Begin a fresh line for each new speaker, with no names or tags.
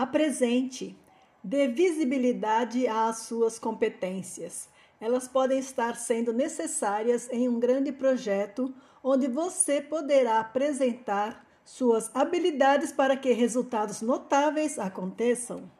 Apresente, dê visibilidade às suas competências. Elas podem estar sendo necessárias em um grande projeto onde você poderá apresentar suas habilidades para que resultados notáveis aconteçam.